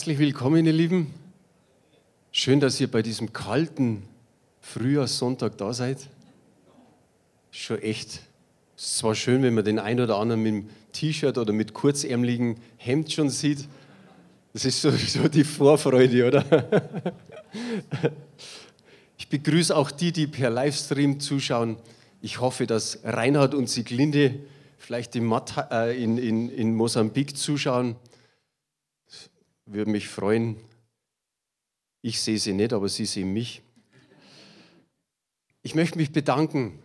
Herzlich willkommen, ihr Lieben. Schön, dass ihr bei diesem kalten Frühjahrssonntag da seid. Schon echt. Es ist zwar schön, wenn man den einen oder anderen mit dem T-Shirt oder mit kurzärmeligen Hemd schon sieht. Das ist sowieso die Vorfreude, oder? Ich begrüße auch die, die per Livestream zuschauen. Ich hoffe, dass Reinhard und Siglinde vielleicht in, äh, in, in, in Mosambik zuschauen. Würde mich freuen. Ich sehe sie nicht, aber sie sehen mich. Ich möchte mich bedanken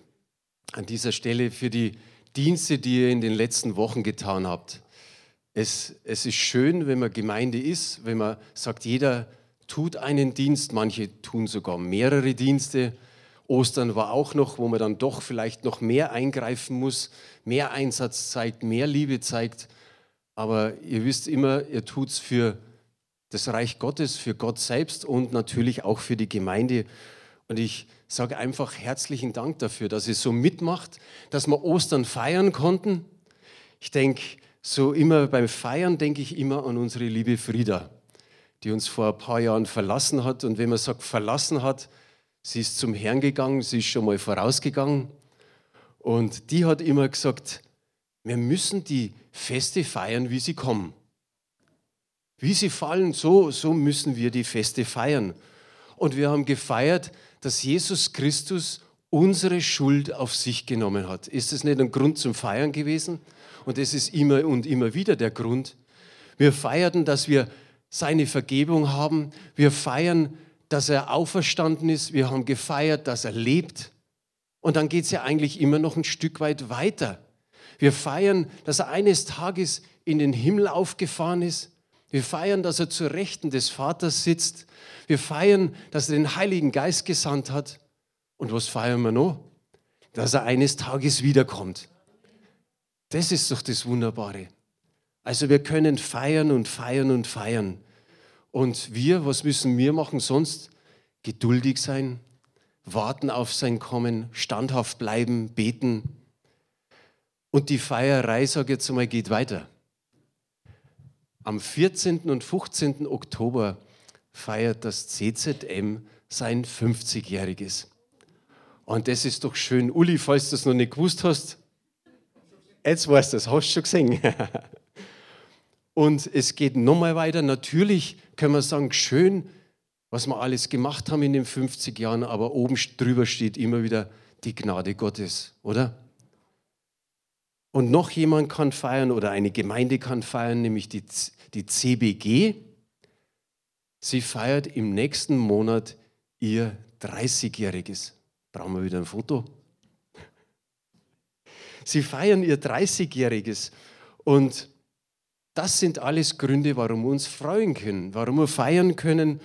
an dieser Stelle für die Dienste, die ihr in den letzten Wochen getan habt. Es, es ist schön, wenn man Gemeinde ist, wenn man sagt, jeder tut einen Dienst, manche tun sogar mehrere Dienste. Ostern war auch noch, wo man dann doch vielleicht noch mehr eingreifen muss, mehr Einsatz zeigt, mehr Liebe zeigt. Aber ihr wisst immer, ihr tut es für das Reich Gottes, für Gott selbst und natürlich auch für die Gemeinde. Und ich sage einfach herzlichen Dank dafür, dass ihr so mitmacht, dass wir Ostern feiern konnten. Ich denke, so immer beim Feiern denke ich immer an unsere liebe Frieda, die uns vor ein paar Jahren verlassen hat. Und wenn man sagt, verlassen hat, sie ist zum Herrn gegangen, sie ist schon mal vorausgegangen. Und die hat immer gesagt, wir müssen die Feste feiern, wie sie kommen. Wie sie fallen, so, so müssen wir die Feste feiern. Und wir haben gefeiert, dass Jesus Christus unsere Schuld auf sich genommen hat. Ist das nicht ein Grund zum Feiern gewesen? Und das ist immer und immer wieder der Grund. Wir feierten, dass wir seine Vergebung haben. Wir feiern, dass er auferstanden ist. Wir haben gefeiert, dass er lebt. Und dann geht es ja eigentlich immer noch ein Stück weit weiter. Wir feiern, dass er eines Tages in den Himmel aufgefahren ist. Wir feiern, dass er zur Rechten des Vaters sitzt. Wir feiern, dass er den Heiligen Geist gesandt hat. Und was feiern wir noch? Dass er eines Tages wiederkommt. Das ist doch das Wunderbare. Also wir können feiern und feiern und feiern. Und wir, was müssen wir machen sonst? Geduldig sein, warten auf sein Kommen, standhaft bleiben, beten. Und die Feierei, sage ich jetzt einmal, geht weiter. Am 14. und 15. Oktober feiert das CZM sein 50-jähriges. Und das ist doch schön. Uli, falls du es noch nicht gewusst hast, jetzt weißt du es, hast du schon gesehen. Und es geht nochmal weiter. Natürlich können wir sagen, schön, was wir alles gemacht haben in den 50 Jahren, aber oben drüber steht immer wieder die Gnade Gottes, oder? Und noch jemand kann feiern oder eine Gemeinde kann feiern, nämlich die, die CBG. Sie feiert im nächsten Monat ihr 30-jähriges. Brauchen wir wieder ein Foto? Sie feiern ihr 30-jähriges und das sind alles Gründe, warum wir uns freuen können, warum wir feiern können.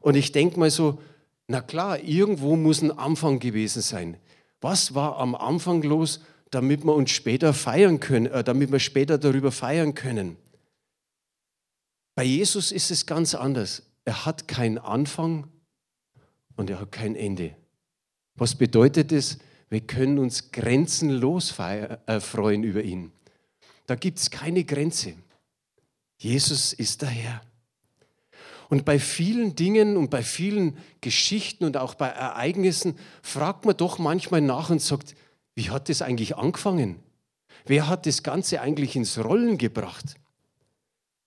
Und ich denke mal so, na klar, irgendwo muss ein Anfang gewesen sein. Was war am Anfang los, damit wir uns später feiern können, äh, damit wir später darüber feiern können? Bei Jesus ist es ganz anders. Er hat keinen Anfang und er hat kein Ende. Was bedeutet es? Wir können uns grenzenlos äh, freuen über ihn. Da gibt es keine Grenze. Jesus ist der Herr. Und bei vielen Dingen und bei vielen Geschichten und auch bei Ereignissen fragt man doch manchmal nach und sagt, wie hat das eigentlich angefangen? Wer hat das Ganze eigentlich ins Rollen gebracht?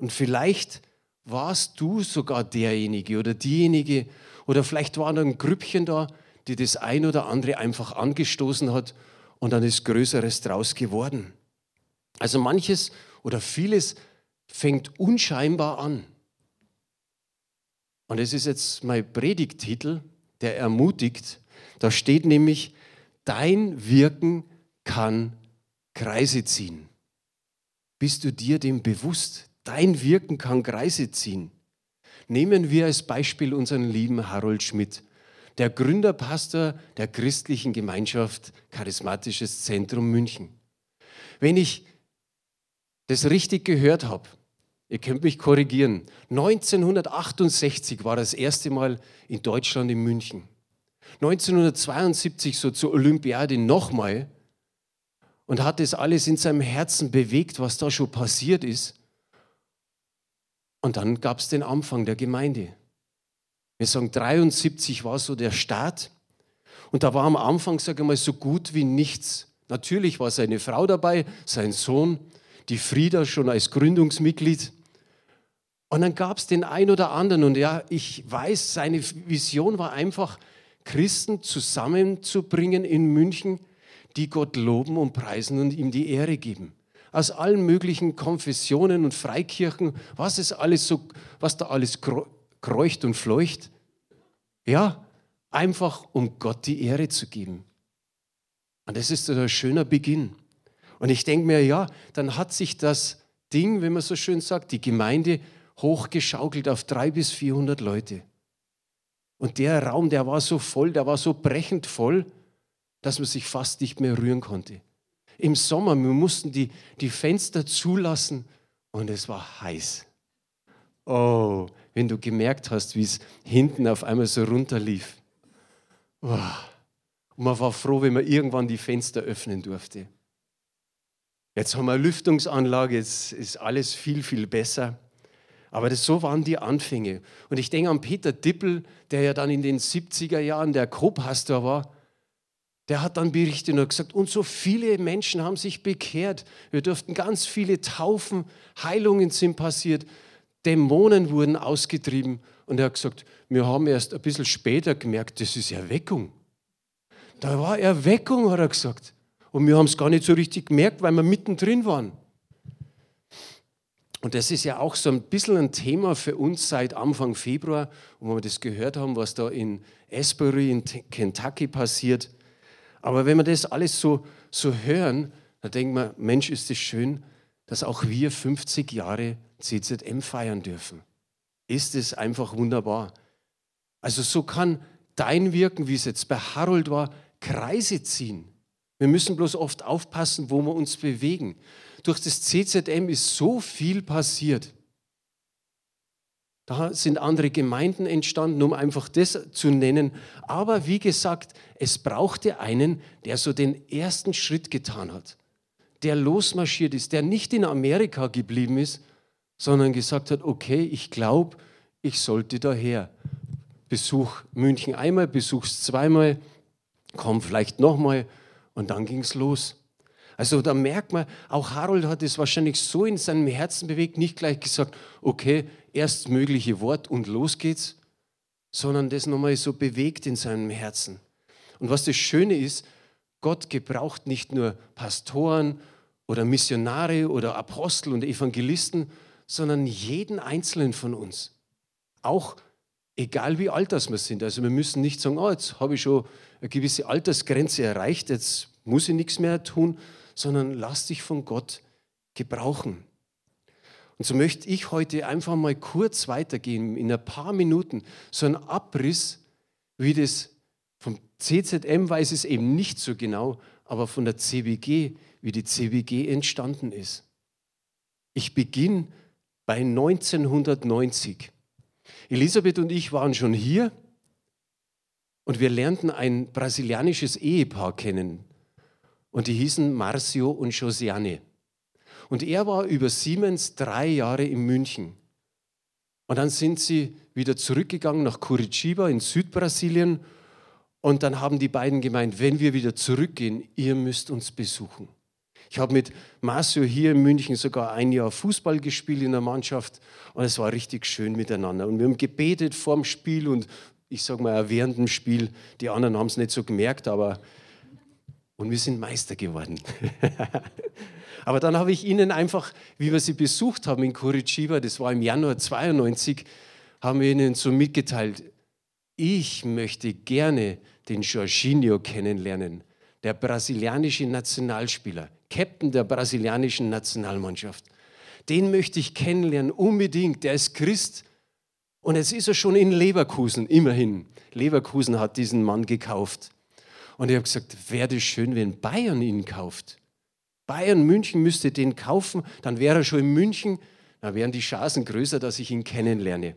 Und vielleicht warst du sogar derjenige oder diejenige, oder vielleicht war da ein Grüppchen da, die das ein oder andere einfach angestoßen hat und dann ist Größeres draus geworden. Also manches oder vieles fängt unscheinbar an. Und es ist jetzt mein Predigtitel, der ermutigt. Da steht nämlich, dein Wirken kann Kreise ziehen. Bist du dir dem bewusst? Dein Wirken kann Kreise ziehen. Nehmen wir als Beispiel unseren lieben Harold Schmidt, der Gründerpastor der christlichen Gemeinschaft Charismatisches Zentrum München. Wenn ich das richtig gehört habe, Ihr könnt mich korrigieren. 1968 war das erste Mal in Deutschland in München. 1972 so zur Olympiade nochmal und hat das alles in seinem Herzen bewegt, was da schon passiert ist. Und dann gab es den Anfang der Gemeinde. Wir sagen, 73 war so der Start. Und da war am Anfang, sage ich mal, so gut wie nichts. Natürlich war seine Frau dabei, sein Sohn, die Frieda schon als Gründungsmitglied. Und dann gab es den einen oder anderen. Und ja, ich weiß, seine Vision war einfach, Christen zusammenzubringen in München, die Gott loben und preisen und ihm die Ehre geben aus allen möglichen Konfessionen und Freikirchen, was ist alles so, was da alles kreucht und fleucht. Ja, einfach um Gott die Ehre zu geben. Und das ist ein schöner Beginn. Und ich denke mir, ja, dann hat sich das Ding, wenn man so schön sagt, die Gemeinde hochgeschaukelt auf drei bis 400 Leute. Und der Raum, der war so voll, der war so brechend voll, dass man sich fast nicht mehr rühren konnte im Sommer, wir mussten die, die Fenster zulassen und es war heiß. Oh, wenn du gemerkt hast, wie es hinten auf einmal so runterlief. Oh. Und man war froh, wenn man irgendwann die Fenster öffnen durfte. Jetzt haben wir eine Lüftungsanlage, jetzt ist alles viel, viel besser. Aber das, so waren die Anfänge. Und ich denke an Peter Dippel, der ja dann in den 70er Jahren der Co-Pastor war der hat dann berichtet und gesagt, und so viele Menschen haben sich bekehrt. Wir durften ganz viele Taufen, Heilungen sind passiert, Dämonen wurden ausgetrieben. Und er hat gesagt, wir haben erst ein bisschen später gemerkt, das ist Erweckung. Da war Erweckung, hat er gesagt. Und wir haben es gar nicht so richtig gemerkt, weil wir mittendrin waren. Und das ist ja auch so ein bisschen ein Thema für uns seit Anfang Februar, wo wir das gehört haben, was da in Asbury in Kentucky passiert. Aber wenn wir das alles so, so hören, dann denkt man, Mensch, ist es schön, dass auch wir 50 Jahre CZM feiern dürfen. Ist es einfach wunderbar. Also so kann dein Wirken, wie es jetzt bei Harold war, Kreise ziehen. Wir müssen bloß oft aufpassen, wo wir uns bewegen. Durch das CZM ist so viel passiert. Da sind andere Gemeinden entstanden, um einfach das zu nennen. Aber wie gesagt, es brauchte einen, der so den ersten Schritt getan hat, der losmarschiert ist, der nicht in Amerika geblieben ist, sondern gesagt hat, okay, ich glaube, ich sollte daher. Besuch München einmal, besuch's zweimal, komm vielleicht nochmal und dann ging es los. Also da merkt man, auch Harold hat es wahrscheinlich so in seinem Herzen bewegt, nicht gleich gesagt, okay, erstmögliche Wort und los geht's, sondern das nochmal so bewegt in seinem Herzen. Und was das Schöne ist, Gott gebraucht nicht nur Pastoren oder Missionare oder Apostel und Evangelisten, sondern jeden einzelnen von uns. Auch egal wie alt das wir sind. Also wir müssen nicht sagen, oh, jetzt habe ich schon eine gewisse Altersgrenze erreicht, jetzt muss ich nichts mehr tun, sondern lass dich von Gott gebrauchen. Und so möchte ich heute einfach mal kurz weitergehen, in ein paar Minuten, so ein Abriss, wie das vom CZM weiß es eben nicht so genau, aber von der CBG, wie die CBG entstanden ist. Ich beginne bei 1990. Elisabeth und ich waren schon hier und wir lernten ein brasilianisches Ehepaar kennen, und die hießen Marcio und Josiane. Und er war über Siemens drei Jahre in München. Und dann sind sie wieder zurückgegangen nach Curitiba in Südbrasilien. Und dann haben die beiden gemeint, wenn wir wieder zurückgehen, ihr müsst uns besuchen. Ich habe mit Marcio hier in München sogar ein Jahr Fußball gespielt in der Mannschaft und es war richtig schön miteinander. Und wir haben gebetet vorm Spiel und ich sage mal während dem Spiel. Die anderen haben es nicht so gemerkt, aber und wir sind Meister geworden. Aber dann habe ich ihnen einfach, wie wir sie besucht haben in Curitiba, das war im Januar 92, haben wir ihnen so mitgeteilt, ich möchte gerne den Jorginho kennenlernen, der brasilianische Nationalspieler, Captain der brasilianischen Nationalmannschaft. Den möchte ich kennenlernen, unbedingt. Der ist Christ. Und jetzt ist er schon in Leverkusen, immerhin. Leverkusen hat diesen Mann gekauft. Und ich habe gesagt, wäre es schön, wenn Bayern ihn kauft. Bayern München müsste den kaufen, dann wäre er schon in München, dann wären die Chancen größer, dass ich ihn kennenlerne.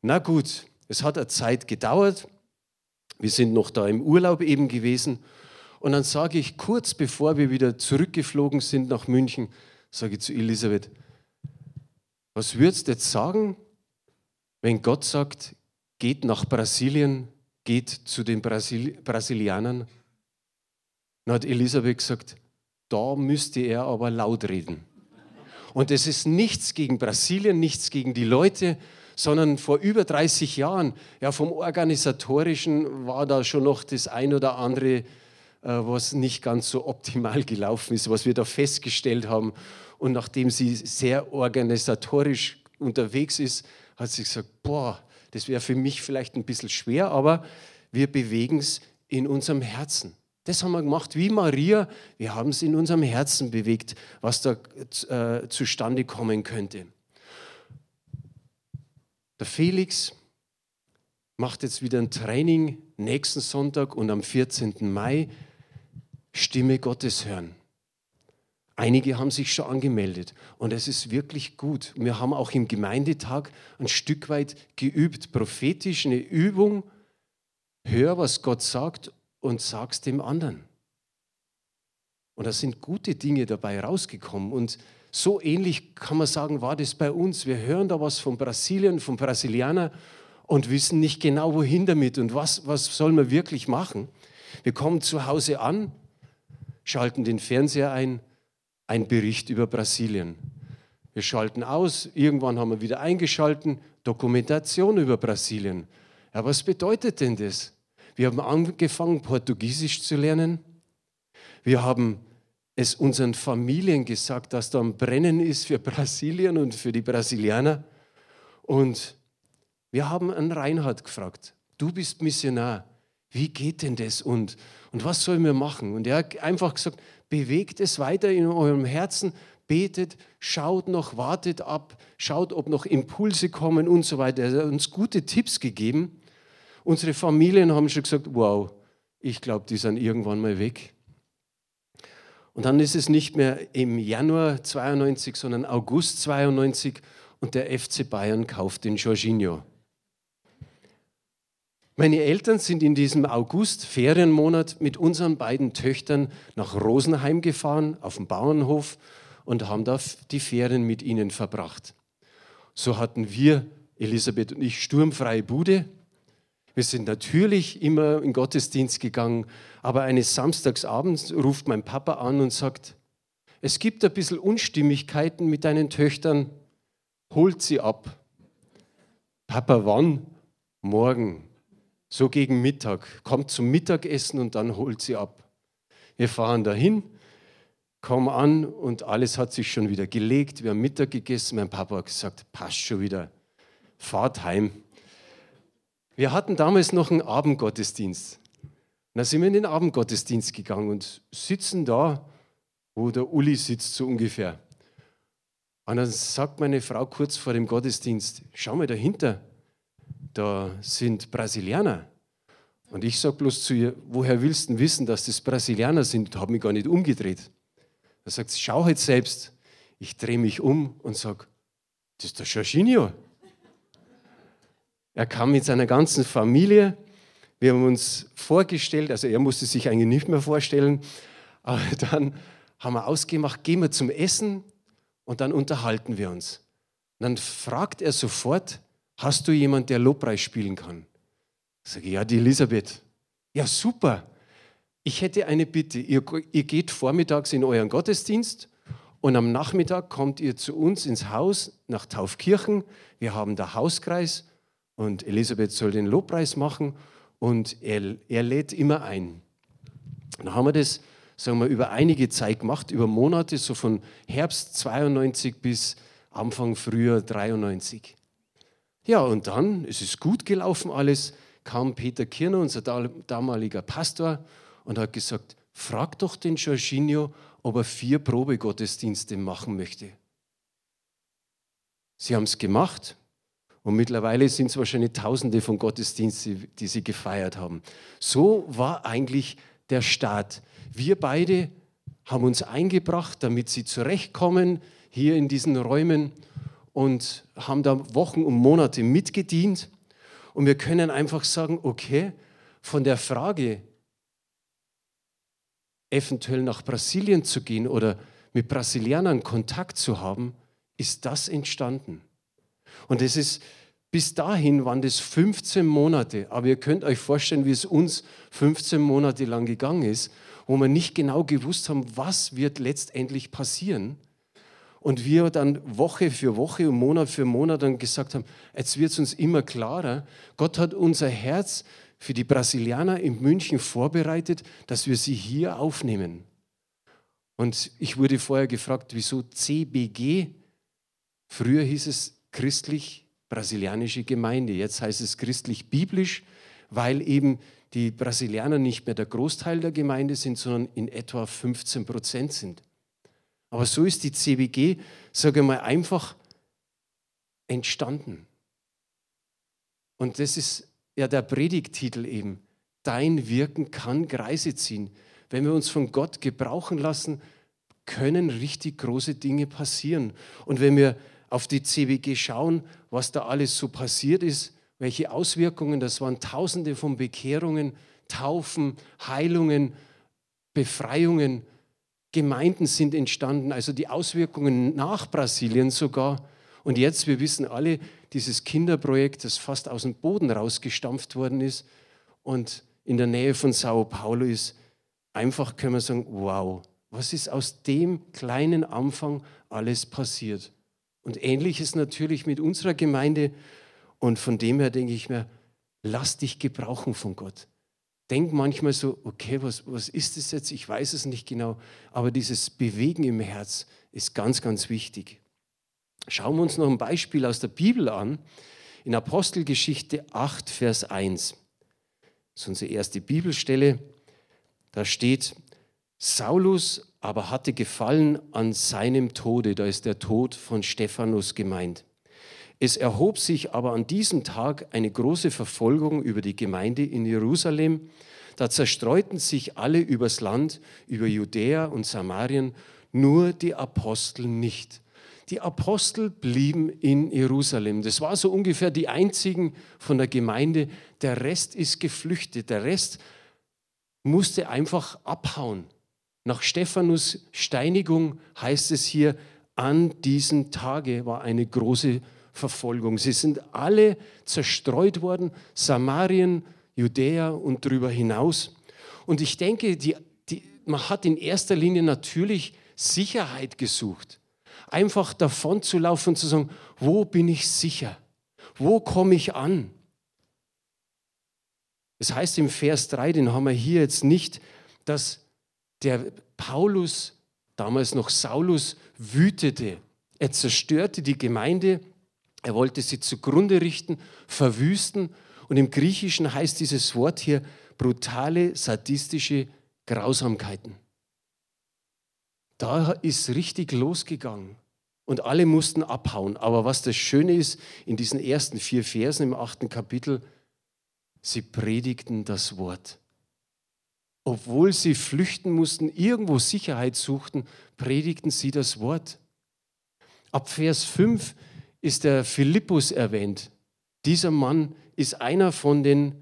Na gut, es hat eine Zeit gedauert. Wir sind noch da im Urlaub eben gewesen. Und dann sage ich kurz bevor wir wieder zurückgeflogen sind nach München, sage ich zu Elisabeth, Was würdest du jetzt sagen, wenn Gott sagt, geht nach Brasilien, geht zu den Brasil Brasilianern? Dann hat Elisabeth gesagt, da müsste er aber laut reden. Und es ist nichts gegen Brasilien, nichts gegen die Leute, sondern vor über 30 Jahren, ja, vom Organisatorischen war da schon noch das ein oder andere, äh, was nicht ganz so optimal gelaufen ist, was wir da festgestellt haben. Und nachdem sie sehr organisatorisch unterwegs ist, hat sie gesagt, boah, das wäre für mich vielleicht ein bisschen schwer, aber wir bewegen es in unserem Herzen. Das haben wir gemacht wie Maria. Wir haben es in unserem Herzen bewegt, was da äh, zustande kommen könnte. Der Felix macht jetzt wieder ein Training nächsten Sonntag und am 14. Mai Stimme Gottes hören. Einige haben sich schon angemeldet und es ist wirklich gut. Wir haben auch im Gemeindetag ein Stück weit geübt, prophetisch eine Übung. Hör, was Gott sagt und sag's dem anderen. Und da sind gute Dinge dabei rausgekommen. Und so ähnlich kann man sagen, war das bei uns. Wir hören da was von Brasilien, von Brasilianer und wissen nicht genau, wohin damit und was, was soll man wirklich machen. Wir kommen zu Hause an, schalten den Fernseher ein, ein Bericht über Brasilien. Wir schalten aus, irgendwann haben wir wieder eingeschalten, Dokumentation über Brasilien. Ja, was bedeutet denn das? Wir haben angefangen, Portugiesisch zu lernen. Wir haben es unseren Familien gesagt, dass da ein Brennen ist für Brasilien und für die Brasilianer. Und wir haben an Reinhard gefragt, du bist Missionar, wie geht denn das und, und was sollen wir machen? Und er hat einfach gesagt, bewegt es weiter in eurem Herzen, betet, schaut noch, wartet ab, schaut, ob noch Impulse kommen und so weiter. Er hat uns gute Tipps gegeben. Unsere Familien haben schon gesagt, wow, ich glaube, die sind irgendwann mal weg. Und dann ist es nicht mehr im Januar 92, sondern August 92 und der FC Bayern kauft den Jorginho. Meine Eltern sind in diesem August, Ferienmonat, mit unseren beiden Töchtern nach Rosenheim gefahren, auf dem Bauernhof, und haben da die Ferien mit ihnen verbracht. So hatten wir, Elisabeth und ich, sturmfreie Bude. Wir sind natürlich immer in Gottesdienst gegangen, aber eines Samstagsabends ruft mein Papa an und sagt, es gibt ein bisschen Unstimmigkeiten mit deinen Töchtern, holt sie ab. Papa, wann? Morgen, so gegen Mittag. Kommt zum Mittagessen und dann holt sie ab. Wir fahren dahin, kommen an und alles hat sich schon wieder gelegt. Wir haben Mittag gegessen. Mein Papa hat gesagt, passt schon wieder, fahrt heim. Wir hatten damals noch einen Abendgottesdienst. Da sind wir in den Abendgottesdienst gegangen und sitzen da, wo der Uli sitzt, so ungefähr. Und dann sagt meine Frau kurz vor dem Gottesdienst: Schau mal dahinter, da sind Brasilianer. Und ich sage bloß zu ihr: Woher willst du wissen, dass das Brasilianer sind? Ich habe mich gar nicht umgedreht. Da sagt sie: Schau halt selbst. Ich drehe mich um und sage: Das ist der Jorginho. Er kam mit seiner ganzen Familie. Wir haben uns vorgestellt, also er musste sich eigentlich nicht mehr vorstellen, aber dann haben wir ausgemacht, gehen wir zum Essen und dann unterhalten wir uns. Und dann fragt er sofort, hast du jemanden, der Lobpreis spielen kann? Ich sage, ja, die Elisabeth. Ja, super. Ich hätte eine Bitte. Ihr, ihr geht vormittags in euren Gottesdienst und am Nachmittag kommt ihr zu uns ins Haus nach Taufkirchen. Wir haben da Hauskreis und Elisabeth soll den Lobpreis machen und er, er lädt immer ein. Dann haben wir das, sagen wir, über einige Zeit gemacht, über Monate, so von Herbst 92 bis Anfang Frühjahr 93. Ja, und dann, es ist gut gelaufen alles, kam Peter Kirner, unser damaliger Pastor, und hat gesagt, frag doch den Jorginho, ob er vier Probegottesdienste machen möchte. Sie haben es gemacht, und mittlerweile sind es wahrscheinlich Tausende von Gottesdiensten, die sie gefeiert haben. So war eigentlich der Start. Wir beide haben uns eingebracht, damit sie zurechtkommen hier in diesen Räumen und haben da Wochen und Monate mitgedient. Und wir können einfach sagen, okay, von der Frage, eventuell nach Brasilien zu gehen oder mit Brasilianern Kontakt zu haben, ist das entstanden. Und es ist bis dahin waren das 15 Monate, aber ihr könnt euch vorstellen, wie es uns 15 Monate lang gegangen ist, wo wir nicht genau gewusst haben, was wird letztendlich passieren. Und wir dann Woche für Woche und Monat für Monat dann gesagt haben, jetzt wird es uns immer klarer, Gott hat unser Herz für die Brasilianer in München vorbereitet, dass wir sie hier aufnehmen. Und ich wurde vorher gefragt, wieso CBG? Früher hieß es christlich brasilianische Gemeinde. Jetzt heißt es christlich-biblisch, weil eben die Brasilianer nicht mehr der Großteil der Gemeinde sind, sondern in etwa 15 Prozent sind. Aber so ist die CBG, sage ich mal, einfach entstanden. Und das ist ja der Predigtitel eben. Dein Wirken kann Kreise ziehen. Wenn wir uns von Gott gebrauchen lassen, können richtig große Dinge passieren. Und wenn wir auf die CWG schauen, was da alles so passiert ist, welche Auswirkungen, das waren Tausende von Bekehrungen, Taufen, Heilungen, Befreiungen, Gemeinden sind entstanden, also die Auswirkungen nach Brasilien sogar. Und jetzt, wir wissen alle, dieses Kinderprojekt, das fast aus dem Boden rausgestampft worden ist und in der Nähe von Sao Paulo ist, einfach können wir sagen, wow, was ist aus dem kleinen Anfang alles passiert? Und ähnlich ist natürlich mit unserer Gemeinde. Und von dem her denke ich mir, lass dich gebrauchen von Gott. Denk manchmal so, okay, was, was ist das jetzt? Ich weiß es nicht genau. Aber dieses Bewegen im Herz ist ganz, ganz wichtig. Schauen wir uns noch ein Beispiel aus der Bibel an. In Apostelgeschichte 8, Vers 1. Das ist unsere erste Bibelstelle. Da steht, Saulus aber hatte Gefallen an seinem Tode. Da ist der Tod von Stephanus gemeint. Es erhob sich aber an diesem Tag eine große Verfolgung über die Gemeinde in Jerusalem. Da zerstreuten sich alle übers Land, über Judäa und Samarien, nur die Apostel nicht. Die Apostel blieben in Jerusalem. Das war so ungefähr die einzigen von der Gemeinde. Der Rest ist geflüchtet. Der Rest musste einfach abhauen. Nach Stephanus Steinigung heißt es hier, an diesem Tage war eine große Verfolgung. Sie sind alle zerstreut worden, Samarien, Judäa und darüber hinaus. Und ich denke, die, die, man hat in erster Linie natürlich Sicherheit gesucht. Einfach davon zu laufen und zu sagen, wo bin ich sicher? Wo komme ich an? Es das heißt im Vers 3, den haben wir hier jetzt nicht, dass der Paulus, damals noch Saulus, wütete. Er zerstörte die Gemeinde, er wollte sie zugrunde richten, verwüsten. Und im Griechischen heißt dieses Wort hier brutale, sadistische Grausamkeiten. Da ist richtig losgegangen und alle mussten abhauen. Aber was das Schöne ist, in diesen ersten vier Versen im achten Kapitel, sie predigten das Wort obwohl sie flüchten mussten, irgendwo Sicherheit suchten, predigten sie das Wort. Ab Vers 5 ist der Philippus erwähnt. Dieser Mann ist einer von den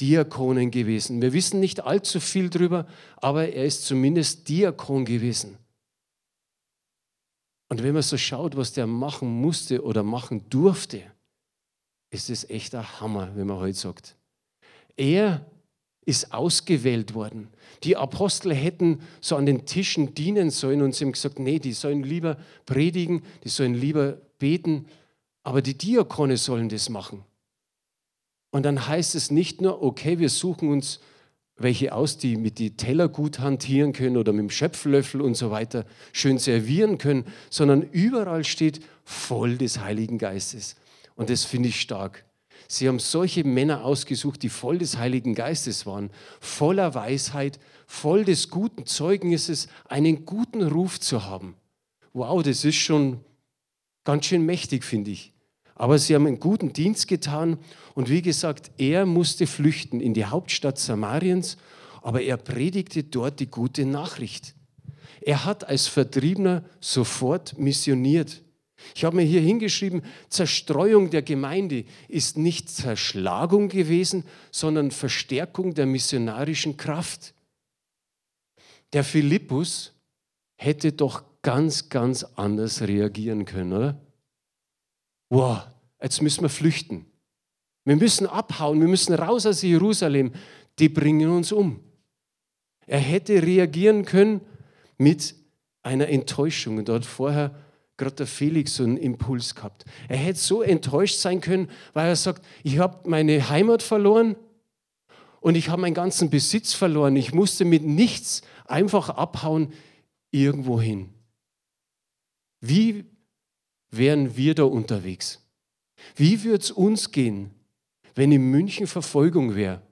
Diakonen gewesen. Wir wissen nicht allzu viel darüber, aber er ist zumindest Diakon gewesen. Und wenn man so schaut, was der machen musste oder machen durfte, ist es echt ein Hammer, wenn man heute sagt. Er ist ausgewählt worden. Die Apostel hätten so an den Tischen dienen sollen und sie haben gesagt, nee, die sollen lieber predigen, die sollen lieber beten, aber die Diakone sollen das machen. Und dann heißt es nicht nur, okay, wir suchen uns welche aus, die mit die Teller gut hantieren können oder mit dem Schöpflöffel und so weiter schön servieren können, sondern überall steht voll des Heiligen Geistes. Und das finde ich stark. Sie haben solche Männer ausgesucht, die voll des Heiligen Geistes waren, voller Weisheit, voll des guten Zeugnisses, einen guten Ruf zu haben. Wow, das ist schon ganz schön mächtig, finde ich. Aber sie haben einen guten Dienst getan und wie gesagt, er musste flüchten in die Hauptstadt Samariens, aber er predigte dort die gute Nachricht. Er hat als Vertriebener sofort missioniert. Ich habe mir hier hingeschrieben, Zerstreuung der Gemeinde ist nicht Zerschlagung gewesen, sondern Verstärkung der missionarischen Kraft. Der Philippus hätte doch ganz, ganz anders reagieren können, oder? Wow, jetzt müssen wir flüchten. Wir müssen abhauen, wir müssen raus aus Jerusalem. Die bringen uns um. Er hätte reagieren können mit einer Enttäuschung. Und dort vorher gerade der Felix so einen Impuls gehabt. Er hätte so enttäuscht sein können, weil er sagt, ich habe meine Heimat verloren und ich habe meinen ganzen Besitz verloren. Ich musste mit nichts einfach abhauen irgendwo hin. Wie wären wir da unterwegs? Wie würde es uns gehen, wenn in München Verfolgung wäre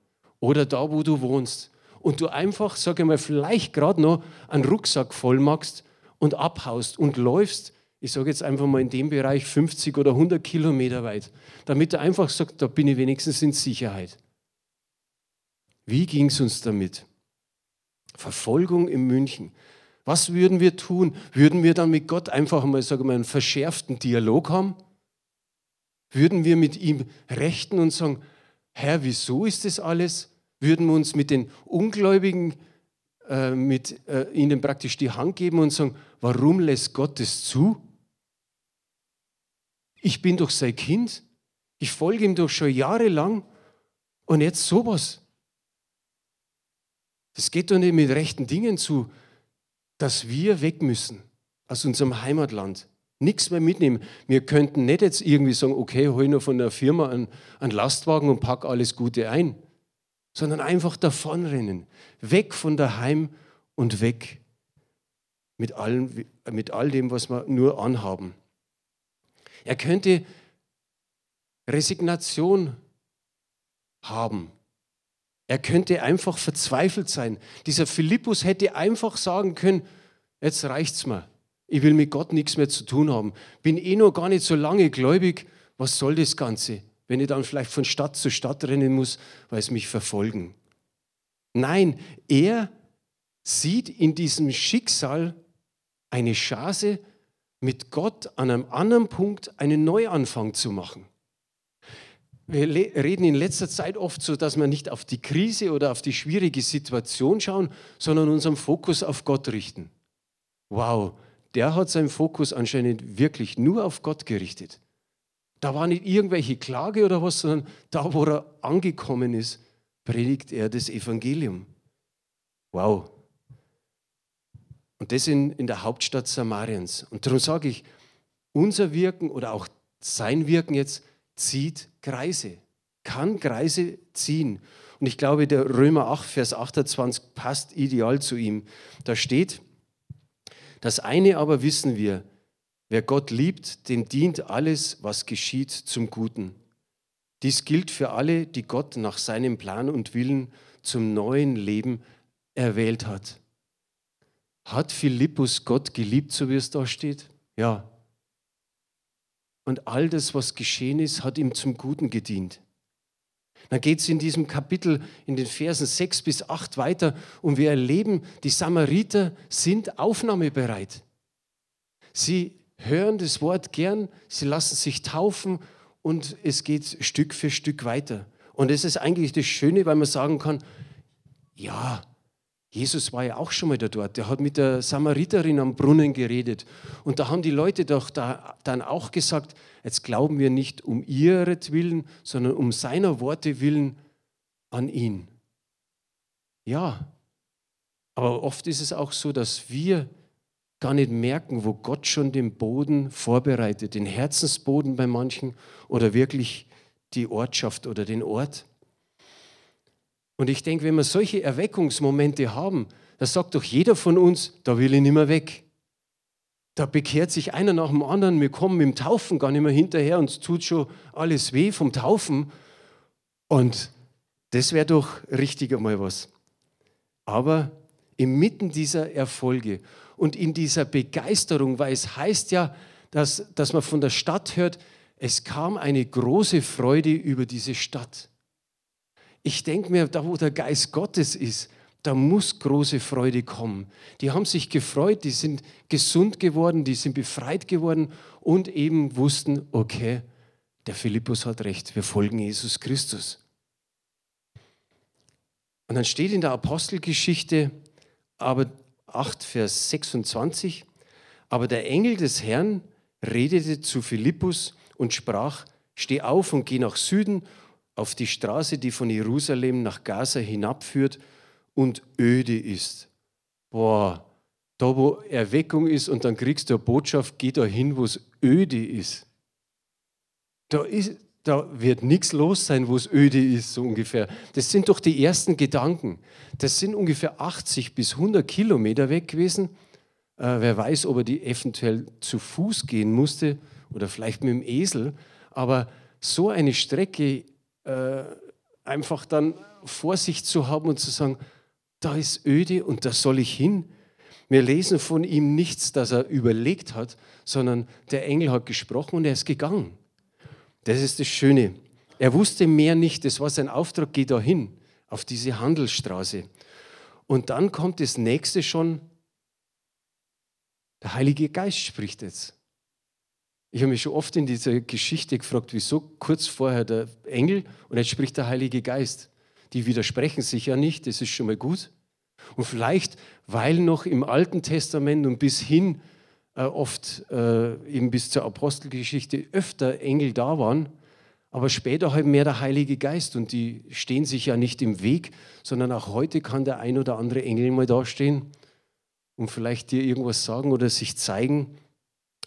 oder da, wo du wohnst und du einfach, sage ich mal, vielleicht gerade noch einen Rucksack voll machst und abhaust und läufst, ich sage jetzt einfach mal in dem Bereich 50 oder 100 Kilometer weit, damit er einfach sagt, da bin ich wenigstens in Sicherheit. Wie ging es uns damit? Verfolgung in München. Was würden wir tun? Würden wir dann mit Gott einfach mal, sage mal, einen verschärften Dialog haben? Würden wir mit ihm rechten und sagen, Herr, wieso ist das alles? Würden wir uns mit den Ungläubigen, äh, mit äh, ihnen praktisch die Hand geben und sagen, warum lässt Gott es zu? Ich bin doch sein Kind. Ich folge ihm doch schon jahrelang. Und jetzt sowas. Das geht doch nicht mit rechten Dingen zu, dass wir weg müssen aus unserem Heimatland nichts mehr mitnehmen. Wir könnten nicht jetzt irgendwie sagen, okay, hol nur von der Firma einen, einen Lastwagen und pack alles Gute ein, sondern einfach davonrennen, weg von daheim und weg mit, allem, mit all dem, was wir nur anhaben. Er könnte Resignation haben. Er könnte einfach verzweifelt sein. Dieser Philippus hätte einfach sagen können, jetzt reicht's mir. Ich will mit Gott nichts mehr zu tun haben. Bin eh noch gar nicht so lange gläubig. Was soll das Ganze, wenn ich dann vielleicht von Stadt zu Stadt rennen muss, weil es mich verfolgen? Nein, er sieht in diesem Schicksal eine Chance, mit Gott an einem anderen Punkt einen Neuanfang zu machen. Wir reden in letzter Zeit oft so, dass wir nicht auf die Krise oder auf die schwierige Situation schauen, sondern unseren Fokus auf Gott richten. Wow, der hat seinen Fokus anscheinend wirklich nur auf Gott gerichtet. Da war nicht irgendwelche Klage oder was, sondern da, wo er angekommen ist, predigt er das Evangelium. Wow. Und das in, in der Hauptstadt Samariens. Und darum sage ich, unser Wirken oder auch sein Wirken jetzt zieht Kreise, kann Kreise ziehen. Und ich glaube, der Römer 8, Vers 28 passt ideal zu ihm. Da steht, das eine aber wissen wir, wer Gott liebt, dem dient alles, was geschieht, zum Guten. Dies gilt für alle, die Gott nach seinem Plan und Willen zum neuen Leben erwählt hat. Hat Philippus Gott geliebt, so wie es da steht? Ja. Und all das, was geschehen ist, hat ihm zum Guten gedient. Dann geht es in diesem Kapitel in den Versen 6 bis 8 weiter und wir erleben, die Samariter sind aufnahmebereit. Sie hören das Wort gern, sie lassen sich taufen und es geht Stück für Stück weiter. Und es ist eigentlich das Schöne, weil man sagen kann, ja, Jesus war ja auch schon mal da dort. Der hat mit der Samariterin am Brunnen geredet. Und da haben die Leute doch da, dann auch gesagt, jetzt glauben wir nicht um ihretwillen, sondern um seiner Worte willen an ihn. Ja, aber oft ist es auch so, dass wir gar nicht merken, wo Gott schon den Boden vorbereitet, den Herzensboden bei manchen oder wirklich die Ortschaft oder den Ort. Und ich denke, wenn wir solche Erweckungsmomente haben, da sagt doch jeder von uns, da will ich nicht mehr weg. Da bekehrt sich einer nach dem anderen, wir kommen dem Taufen gar nicht mehr hinterher, uns tut schon alles weh vom Taufen. Und das wäre doch richtig einmal was. Aber inmitten dieser Erfolge und in dieser Begeisterung, weil es heißt ja, dass, dass man von der Stadt hört, es kam eine große Freude über diese Stadt. Ich denke mir, da wo der Geist Gottes ist, da muss große Freude kommen. Die haben sich gefreut, die sind gesund geworden, die sind befreit geworden und eben wussten, okay, der Philippus hat recht, wir folgen Jesus Christus. Und dann steht in der Apostelgeschichte, aber 8, Vers 26, Aber der Engel des Herrn redete zu Philippus und sprach, steh auf und geh nach Süden auf die Straße, die von Jerusalem nach Gaza hinabführt und öde ist. Boah, da wo Erweckung ist und dann kriegst du eine Botschaft, geh da hin, wo es öde ist. Da, ist, da wird nichts los sein, wo es öde ist, so ungefähr. Das sind doch die ersten Gedanken. Das sind ungefähr 80 bis 100 Kilometer weg gewesen. Äh, wer weiß, ob er die eventuell zu Fuß gehen musste oder vielleicht mit dem Esel. Aber so eine Strecke äh, einfach dann vor sich zu haben und zu sagen, da ist öde und da soll ich hin. Wir lesen von ihm nichts, dass er überlegt hat, sondern der Engel hat gesprochen und er ist gegangen. Das ist das Schöne. Er wusste mehr nicht, das war sein Auftrag, geh da hin, auf diese Handelsstraße. Und dann kommt das nächste schon, der Heilige Geist spricht jetzt. Ich habe mich schon oft in dieser Geschichte gefragt, wieso kurz vorher der Engel und jetzt spricht der Heilige Geist. Die widersprechen sich ja nicht, das ist schon mal gut. Und vielleicht, weil noch im Alten Testament und bis hin äh, oft äh, eben bis zur Apostelgeschichte öfter Engel da waren, aber später halt mehr der Heilige Geist und die stehen sich ja nicht im Weg, sondern auch heute kann der ein oder andere Engel mal dastehen und vielleicht dir irgendwas sagen oder sich zeigen.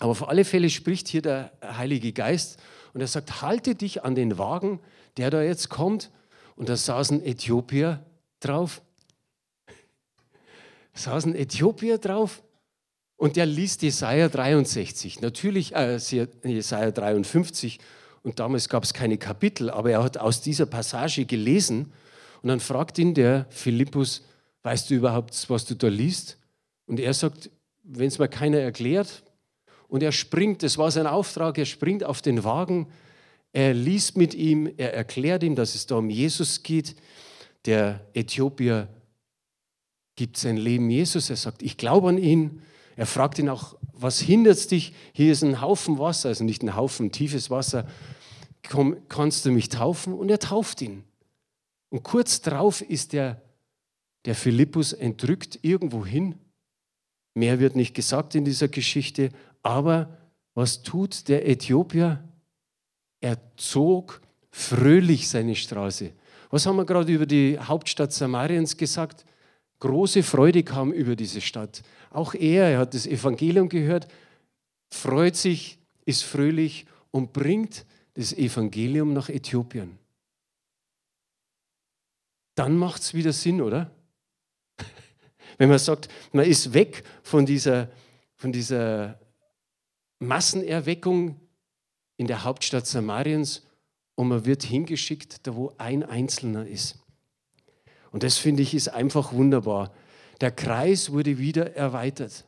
Aber auf alle Fälle spricht hier der Heilige Geist und er sagt, halte dich an den Wagen, der da jetzt kommt. Und da saßen Äthiopier drauf. Saßen Äthiopier drauf und der liest Jesaja 63. Natürlich äh, Jesaja 53 und damals gab es keine Kapitel, aber er hat aus dieser Passage gelesen und dann fragt ihn der Philippus, weißt du überhaupt, was du da liest? Und er sagt, wenn es mir keiner erklärt, und er springt, das war sein Auftrag, er springt auf den Wagen, er liest mit ihm, er erklärt ihm, dass es da um Jesus geht. Der Äthiopier gibt sein Leben Jesus, er sagt, ich glaube an ihn. Er fragt ihn auch, was hindert dich? Hier ist ein Haufen Wasser, also nicht ein Haufen tiefes Wasser. Komm, kannst du mich taufen? Und er tauft ihn. Und kurz darauf ist der, der Philippus entrückt irgendwo hin. Mehr wird nicht gesagt in dieser Geschichte, aber was tut der Äthiopier? Er zog fröhlich seine Straße. Was haben wir gerade über die Hauptstadt Samariens gesagt? Große Freude kam über diese Stadt. Auch er, er hat das Evangelium gehört, freut sich, ist fröhlich und bringt das Evangelium nach Äthiopien. Dann macht es wieder Sinn, oder? Wenn man sagt, man ist weg von dieser, von dieser Massenerweckung in der Hauptstadt Samariens und man wird hingeschickt, da wo ein Einzelner ist. Und das finde ich ist einfach wunderbar. Der Kreis wurde wieder erweitert.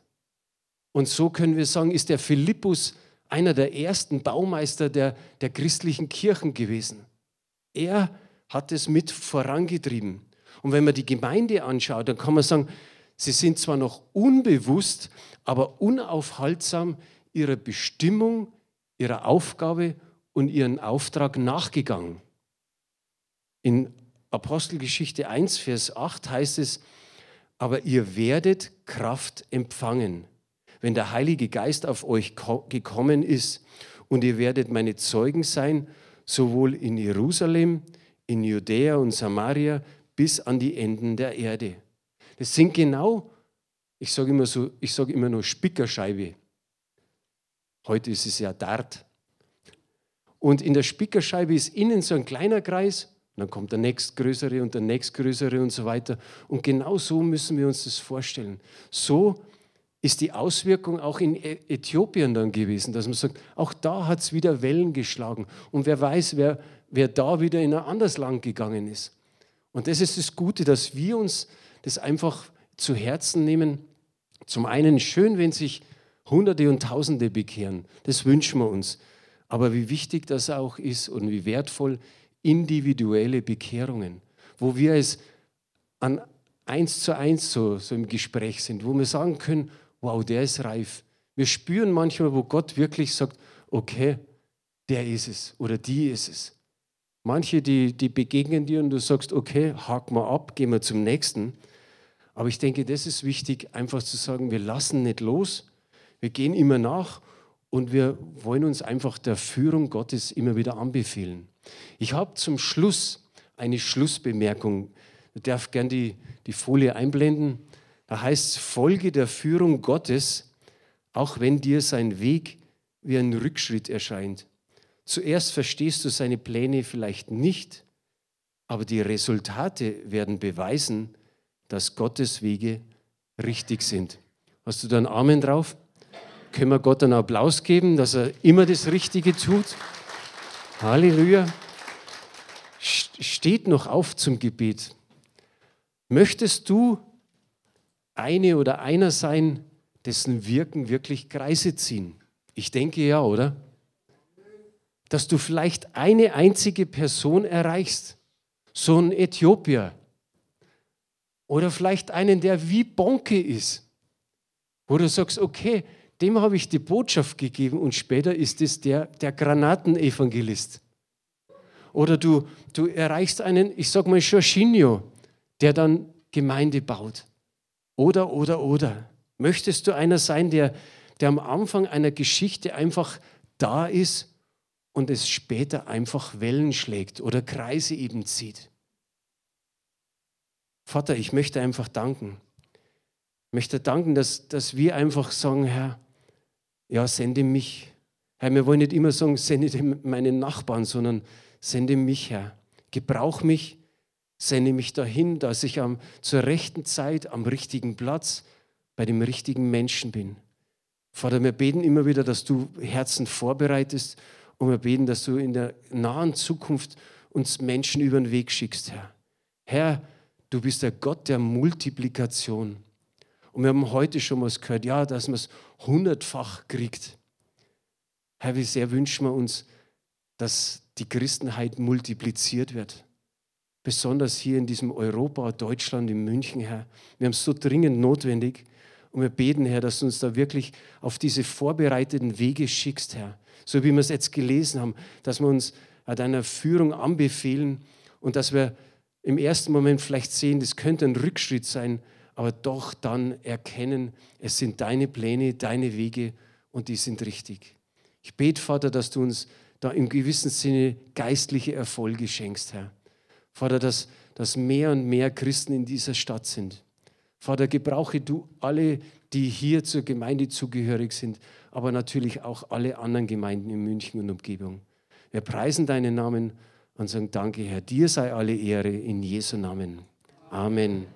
Und so können wir sagen, ist der Philippus einer der ersten Baumeister der, der christlichen Kirchen gewesen. Er hat es mit vorangetrieben. Und wenn man die Gemeinde anschaut, dann kann man sagen, sie sind zwar noch unbewusst, aber unaufhaltsam ihrer Bestimmung, ihrer Aufgabe und ihren Auftrag nachgegangen. In Apostelgeschichte 1, Vers 8 heißt es, aber ihr werdet Kraft empfangen, wenn der Heilige Geist auf euch gekommen ist und ihr werdet meine Zeugen sein, sowohl in Jerusalem, in Judäa und Samaria bis an die Enden der Erde. Das sind genau, ich sage immer so, ich sage immer nur Spickerscheibe. Heute ist es ja Dart. Und in der Spickerscheibe ist innen so ein kleiner Kreis, dann kommt der nächstgrößere und der nächstgrößere und so weiter. Und genau so müssen wir uns das vorstellen. So ist die Auswirkung auch in Äthiopien dann gewesen, dass man sagt, auch da hat es wieder Wellen geschlagen. Und wer weiß, wer, wer da wieder in ein anderes Land gegangen ist. Und das ist das Gute, dass wir uns das einfach zu Herzen nehmen. Zum einen schön, wenn sich Hunderte und Tausende bekehren. Das wünschen wir uns. Aber wie wichtig das auch ist und wie wertvoll individuelle Bekehrungen, wo wir es an eins zu eins so, so im Gespräch sind, wo wir sagen können, wow, der ist reif. Wir spüren manchmal, wo Gott wirklich sagt, okay, der ist es oder die ist es. Manche, die, die begegnen dir und du sagst, okay, hak mal ab, gehen wir zum nächsten. Aber ich denke, das ist wichtig, einfach zu sagen, wir lassen nicht los, Wir gehen immer nach und wir wollen uns einfach der Führung Gottes immer wieder anbefehlen. Ich habe zum Schluss eine Schlussbemerkung. Ich darf gern die, die Folie einblenden. Da heißt es, folge der Führung Gottes, auch wenn dir sein Weg wie ein Rückschritt erscheint. Zuerst verstehst du seine Pläne vielleicht nicht, aber die Resultate werden beweisen, dass Gottes Wege richtig sind. Hast du da einen Amen drauf? Können wir Gott einen Applaus geben, dass er immer das Richtige tut? Halleluja. Steht noch auf zum Gebet. Möchtest du eine oder einer sein, dessen Wirken wirklich Kreise ziehen? Ich denke ja, oder? Dass du vielleicht eine einzige Person erreichst, so ein Äthiopier. Oder vielleicht einen, der wie Bonke ist, wo du sagst, okay, dem habe ich die Botschaft gegeben und später ist es der, der Granatenevangelist. Oder du, du erreichst einen, ich sage mal, Jorginho, der dann Gemeinde baut. Oder, oder, oder. Möchtest du einer sein, der, der am Anfang einer Geschichte einfach da ist und es später einfach Wellen schlägt oder Kreise eben zieht. Vater, ich möchte einfach danken. Ich möchte danken, dass, dass wir einfach sagen, Herr, ja, sende mich. Herr, wir wollen nicht immer sagen, sende meinen Nachbarn, sondern sende mich, Herr. Gebrauch mich, sende mich dahin, dass ich am, zur rechten Zeit am richtigen Platz bei dem richtigen Menschen bin. Vater, wir beten immer wieder, dass du Herzen vorbereitest und wir beten, dass du in der nahen Zukunft uns Menschen über den Weg schickst, Herr. Herr, du bist der Gott der Multiplikation. Und wir haben heute schon was gehört, ja, dass man es hundertfach kriegt. Herr, wie sehr wünschen wir uns, dass die Christenheit multipliziert wird. Besonders hier in diesem Europa, Deutschland, in München, Herr. Wir haben es so dringend notwendig. Und wir beten, Herr, dass du uns da wirklich auf diese vorbereiteten Wege schickst, Herr so wie wir es jetzt gelesen haben, dass wir uns deiner Führung anbefehlen und dass wir im ersten Moment vielleicht sehen, das könnte ein Rückschritt sein, aber doch dann erkennen, es sind deine Pläne, deine Wege und die sind richtig. Ich bete, Vater, dass du uns da im gewissen Sinne geistliche Erfolge schenkst, Herr. Vater, dass, dass mehr und mehr Christen in dieser Stadt sind. Vater, gebrauche du alle, die hier zur Gemeinde zugehörig sind, aber natürlich auch alle anderen Gemeinden in München und Umgebung. Wir preisen deinen Namen und sagen Danke, Herr. Dir sei alle Ehre in Jesu Namen. Amen.